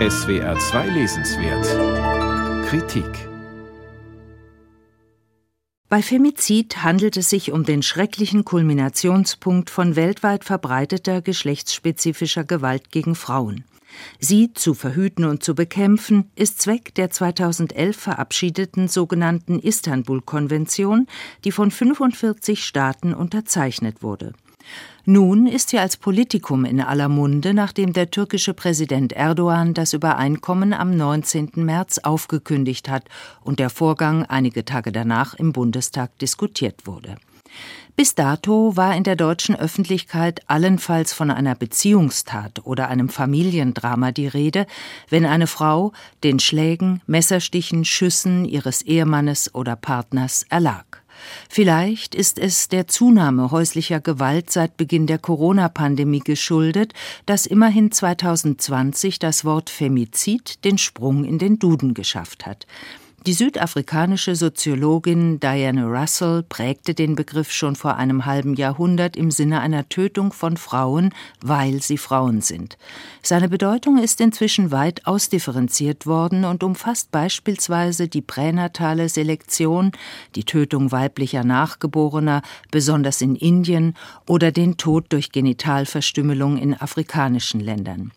SWR 2 Lesenswert Kritik bei Femizid handelt es sich um den schrecklichen Kulminationspunkt von weltweit verbreiteter geschlechtsspezifischer Gewalt gegen Frauen. Sie zu verhüten und zu bekämpfen, ist Zweck der 2011 verabschiedeten sogenannten Istanbul-Konvention, die von 45 Staaten unterzeichnet wurde. Nun ist sie als Politikum in aller Munde, nachdem der türkische Präsident Erdogan das Übereinkommen am 19. März aufgekündigt hat und der Vorgang einige Tage danach im Bundestag diskutiert wurde. Bis dato war in der deutschen Öffentlichkeit allenfalls von einer Beziehungstat oder einem Familiendrama die Rede, wenn eine Frau den Schlägen, Messerstichen, Schüssen ihres Ehemannes oder Partners erlag. Vielleicht ist es der Zunahme häuslicher Gewalt seit Beginn der Corona-Pandemie geschuldet, dass immerhin 2020 das Wort Femizid den Sprung in den Duden geschafft hat. Die südafrikanische Soziologin Diana Russell prägte den Begriff schon vor einem halben Jahrhundert im Sinne einer Tötung von Frauen, weil sie Frauen sind. Seine Bedeutung ist inzwischen weit ausdifferenziert worden und umfasst beispielsweise die pränatale Selektion, die Tötung weiblicher Nachgeborener, besonders in Indien, oder den Tod durch Genitalverstümmelung in afrikanischen Ländern.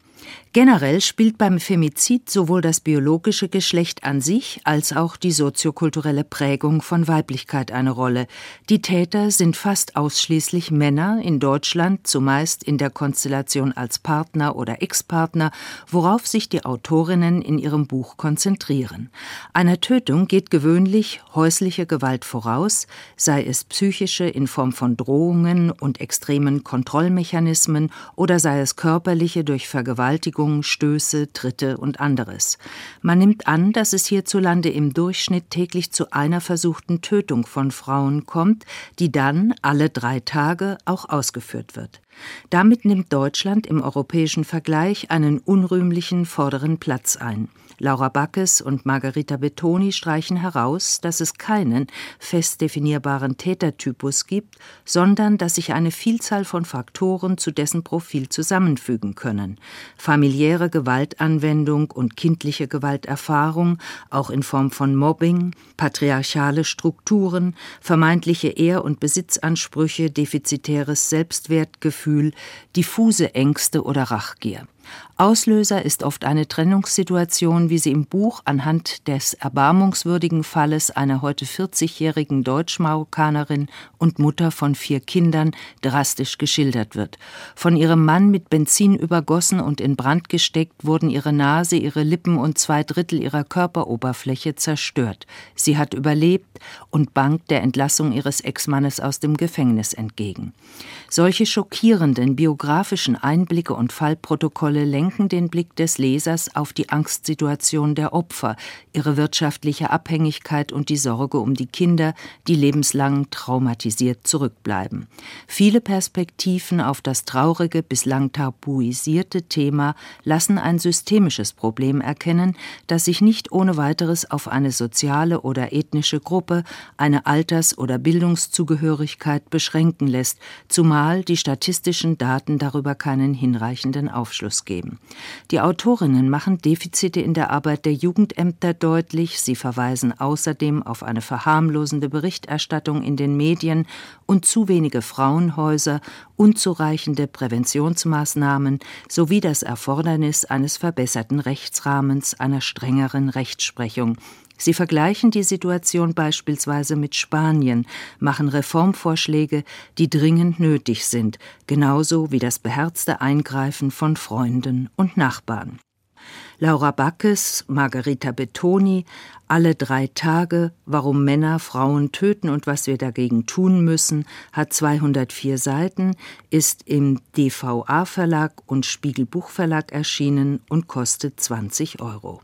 Generell spielt beim Femizid sowohl das biologische Geschlecht an sich als auch die soziokulturelle Prägung von Weiblichkeit eine Rolle. Die Täter sind fast ausschließlich Männer, in Deutschland zumeist in der Konstellation als Partner oder Ex-Partner, worauf sich die Autorinnen in ihrem Buch konzentrieren. Einer Tötung geht gewöhnlich häusliche Gewalt voraus, sei es psychische in Form von Drohungen und extremen Kontrollmechanismen oder sei es körperliche durch Vergewaltigung Vergewaltigung, Stöße, Tritte und anderes. Man nimmt an, dass es hierzulande im Durchschnitt täglich zu einer versuchten Tötung von Frauen kommt, die dann alle drei Tage auch ausgeführt wird. Damit nimmt Deutschland im europäischen Vergleich einen unrühmlichen vorderen Platz ein. Laura Backes und Margarita Betoni streichen heraus, dass es keinen fest definierbaren Tätertypus gibt, sondern dass sich eine Vielzahl von Faktoren zu dessen Profil zusammenfügen können. Familiäre Gewaltanwendung und kindliche Gewalterfahrung, auch in Form von Mobbing, patriarchale Strukturen, vermeintliche Ehr- und Besitzansprüche, defizitäres Selbstwertgefühl, diffuse Ängste oder Rachgier. Auslöser ist oft eine Trennungssituation, wie sie im Buch anhand des erbarmungswürdigen Falles einer heute 40-jährigen Deutsch-Marokkanerin und Mutter von vier Kindern drastisch geschildert wird. Von ihrem Mann mit Benzin übergossen und in Brand gesteckt wurden ihre Nase, ihre Lippen und zwei Drittel ihrer Körperoberfläche zerstört. Sie hat überlebt und bangt der Entlassung ihres Ex-Mannes aus dem Gefängnis entgegen. Solche schockierenden biografischen Einblicke und Fallprotokolle lenken den Blick des Lesers auf die Angstsituation der Opfer, ihre wirtschaftliche Abhängigkeit und die Sorge um die Kinder, die lebenslang traumatisiert zurückbleiben. Viele Perspektiven auf das traurige, bislang tabuisierte Thema lassen ein systemisches Problem erkennen, das sich nicht ohne weiteres auf eine soziale oder ethnische Gruppe, eine Alters- oder Bildungszugehörigkeit beschränken lässt, zumal die statistischen Daten darüber keinen hinreichenden Aufschluss geben. Die Autorinnen machen Defizite in der Arbeit der Jugendämter deutlich, sie verweisen außerdem auf eine verharmlosende Berichterstattung in den Medien und zu wenige Frauenhäuser, unzureichende Präventionsmaßnahmen sowie das Erfordernis eines verbesserten Rechtsrahmens, einer strengeren Rechtsprechung, Sie vergleichen die Situation beispielsweise mit Spanien, machen Reformvorschläge, die dringend nötig sind, genauso wie das beherzte Eingreifen von Freunden und Nachbarn. Laura Backes, Margarita Betoni, Alle drei Tage, warum Männer Frauen töten und was wir dagegen tun müssen, hat 204 Seiten, ist im DVA Verlag und Spiegel Buchverlag erschienen und kostet 20 Euro.